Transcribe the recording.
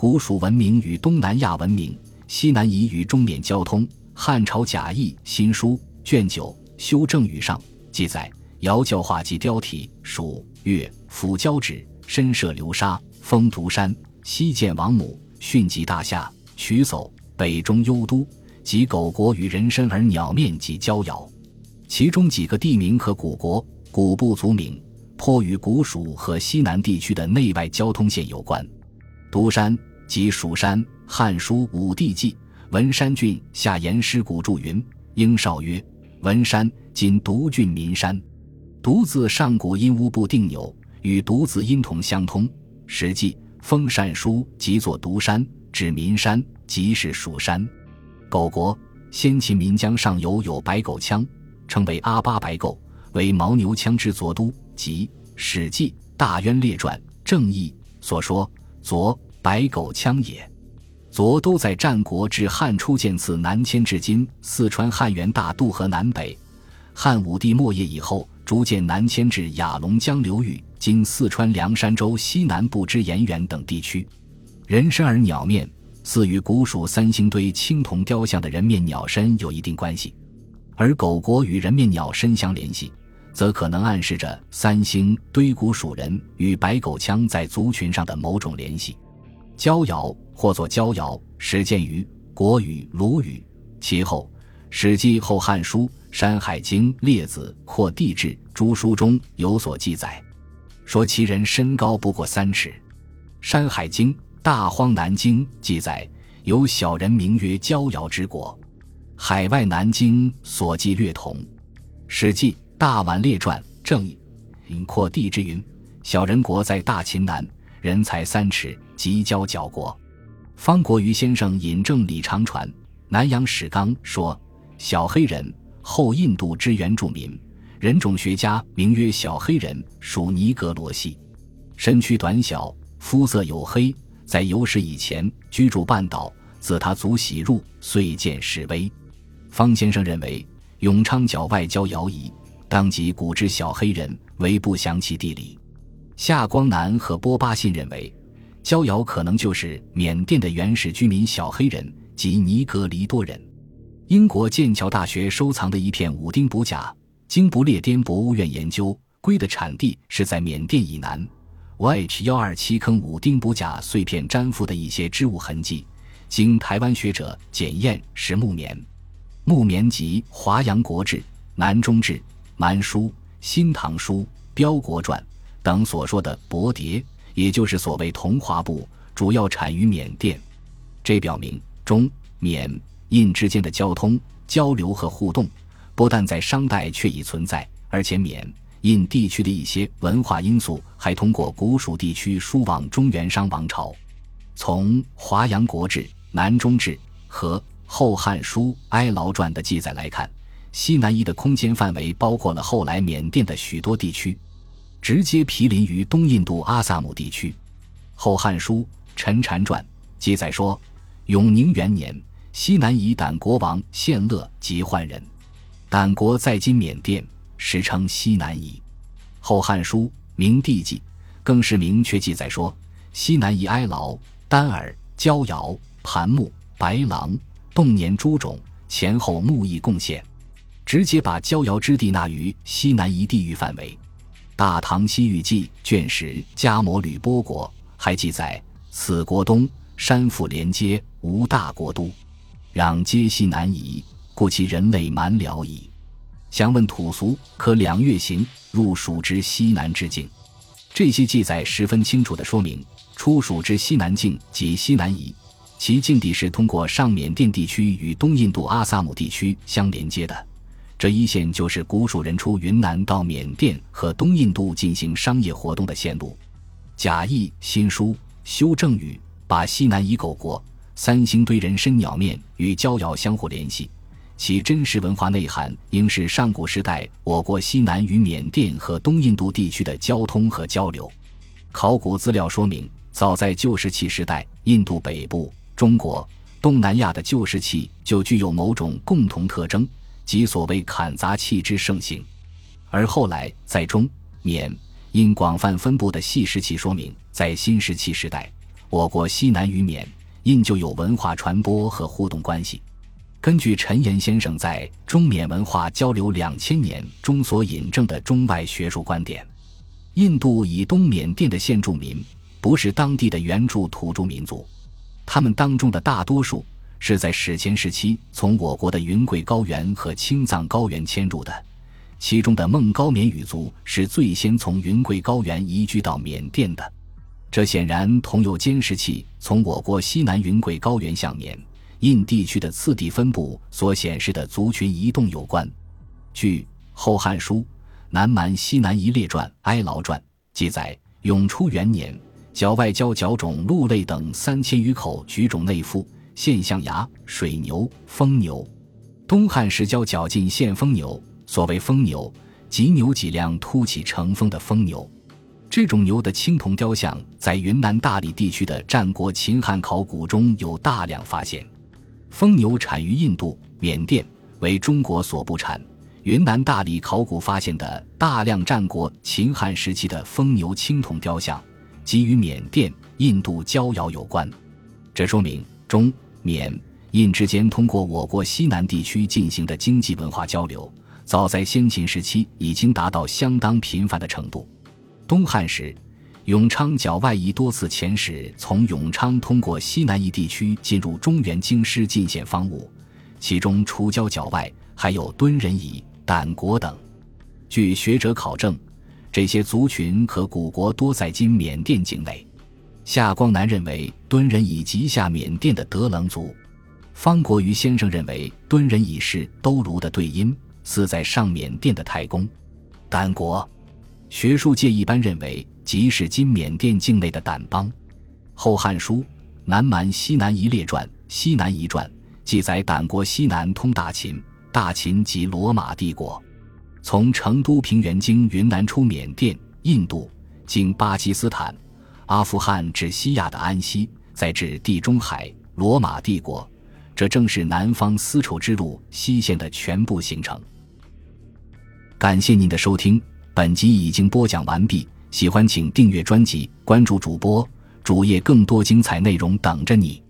古蜀文明与东南亚文明，西南夷与中缅交通。汉朝贾谊新书卷九修正语上记载：尧教化及雕体，蜀越抚交趾，深涉流沙，封独山，西见王母，训及大夏，取叟，北中幽都，及狗国与人参而鸟面及交尧。其中几个地名和古国、古部族名，颇与古蜀和西南地区的内外交通线有关。独山。即蜀山，《汉书·武帝纪》文山郡下言师古注云：“应少曰，文山今独郡岷山。独字上古音乌部定纽，与独字音同相通。《史记·封禅书》即作独山，指岷山，即是蜀山。狗国，先秦岷江上游有白狗羌，称为阿巴白狗，为牦牛羌之左都。即《史记·大渊列传》正义所说，左。白狗羌也，左都在战国至汉初渐次南迁至今四川汉源大渡河南北，汉武帝末叶以后逐渐南迁至雅龙江流域（今四川凉山州西南部之盐源等地区）。人身而鸟面，似与古蜀三星堆青铜雕像的人面鸟身有一定关系，而狗国与人面鸟身相联系，则可能暗示着三星堆古蜀人与白狗羌在族群上的某种联系。交尧或作交尧，始见于国语、鲁语，其后《史记》后《汉书》《山海经》《列子》或《地志》诸书中有所记载，说其人身高不过三尺。《山海经·大荒南经》记载有小人名曰交尧之国，海外南经所记略同。《史记·大宛列传》正义引括地之云：小人国在大秦南。人才三尺，即交角国。方国瑜先生引证李长传南阳史纲说：“小黑人，后印度之原住民，人种学家名曰小黑人，属尼格罗系，身躯短小，肤色黝黑，在有史以前居住半岛。自他族徙入，遂见示威。”方先生认为永昌角外交遥夷，当即古之小黑人，为不详其地理。夏光南和波巴信认为，焦瑶可能就是缅甸的原始居民小黑人及尼格黎多人。英国剑桥大学收藏的一片武丁补甲，经不列颠博物院研究，龟的产地是在缅甸以南。YH 幺二七坑五丁补甲碎片粘附的一些织物痕迹，经台湾学者检验是木棉。木棉即《华阳国志》《南中志》《蛮书》《新唐书》《标国传》。等所说的薄蝶，也就是所谓铜华布，主要产于缅甸。这表明中缅印之间的交通、交流和互动，不但在商代却已存在，而且缅印地区的一些文化因素还通过古蜀地区输往中原商王朝。从《华阳国志》《南中志》和《后汉书·哀牢传》的记载来看，西南夷的空间范围包括了后来缅甸的许多地区。直接毗邻于东印度阿萨姆地区，《后汉书·陈禅传》记载说：永宁元年，西南夷胆国王献乐即换人。胆国在今缅甸，时称西南夷。《后汉书·明帝纪》更是明确记载说：西南夷哀牢、丹耳、焦瑶、盘木、白狼、洞年诸种前后木邑贡献，直接把焦瑶之地纳于西南夷地域范围。《大唐西域记》卷十，迦摩吕波国还记载：此国东山腹连接，无大国都，攘皆西南夷，故其人类蛮辽矣。详问土俗，可两月行入蜀之西南之境。这些记载十分清楚地说明，出蜀之西南境即西南夷，其境地是通过上缅甸地区与东印度阿萨姆地区相连接的。这一线就是古蜀人出云南到缅甸和东印度进行商业活动的线路。贾谊新书修正语把西南夷狗国、三星堆人身鸟面与交瑶相互联系，其真实文化内涵应是上古时代我国西南与缅甸和东印度地区的交通和交流。考古资料说明，早在旧石器时代，印度北部、中国、东南亚的旧石器就具有某种共同特征。即所谓砍砸器之盛行，而后来在中缅因广泛分布的细石器说明，在新石器时代，我国西南与缅、印就有文化传播和互动关系。根据陈岩先生在《中缅文化交流两千年》中所引证的中外学术观点，印度以东缅甸的现住民不是当地的原住土著民族，他们当中的大多数是在史前时期从我国的云贵高原和青藏高原迁入的，其中的孟高缅语族是最先从云贵高原移居到缅甸的，这显然同有监视器从我国西南云贵高原向缅。印地区的次第分布所显示的族群移动有关。据《后汉书·南蛮西南夷列传·哀牢传》记载，永初元年，角外交角种鹿类等三千余口举种内附，现象牙、水牛、疯牛。东汉时交角尽现疯牛，所谓疯牛，即牛脊梁凸起成峰的疯牛。这种牛的青铜雕像在云南大理地区的战国秦汉考古中有大量发现。疯牛产于印度、缅甸，为中国所不产。云南大理考古发现的大量战国、秦汉时期的疯牛青铜雕像，即与缅甸、印度交遥有关。这说明中、缅、印之间通过我国西南地区进行的经济文化交流，早在先秦时期已经达到相当频繁的程度。东汉时。永昌角外夷多次遣使从永昌通过西南夷地区进入中原京师进献方物，其中除交角外，还有敦人夷、掸国等。据学者考证，这些族群和古国多在今缅甸境内。夏光南认为敦人以及下缅甸的德楞族，方国瑜先生认为敦人以是都卢的对音，似在上缅甸的太公。掸国，学术界一般认为。即是今缅甸境内的掸邦，《后汉书·南蛮西南夷列传·西南夷传》记载，掸国西南通大秦，大秦即罗马帝国。从成都平原经云南出缅甸、印度，经巴基斯坦、阿富汗至西亚的安息，再至地中海，罗马帝国。这正是南方丝绸之路西线的全部行程。感谢您的收听，本集已经播讲完毕。喜欢请订阅专辑，关注主播主页，更多精彩内容等着你。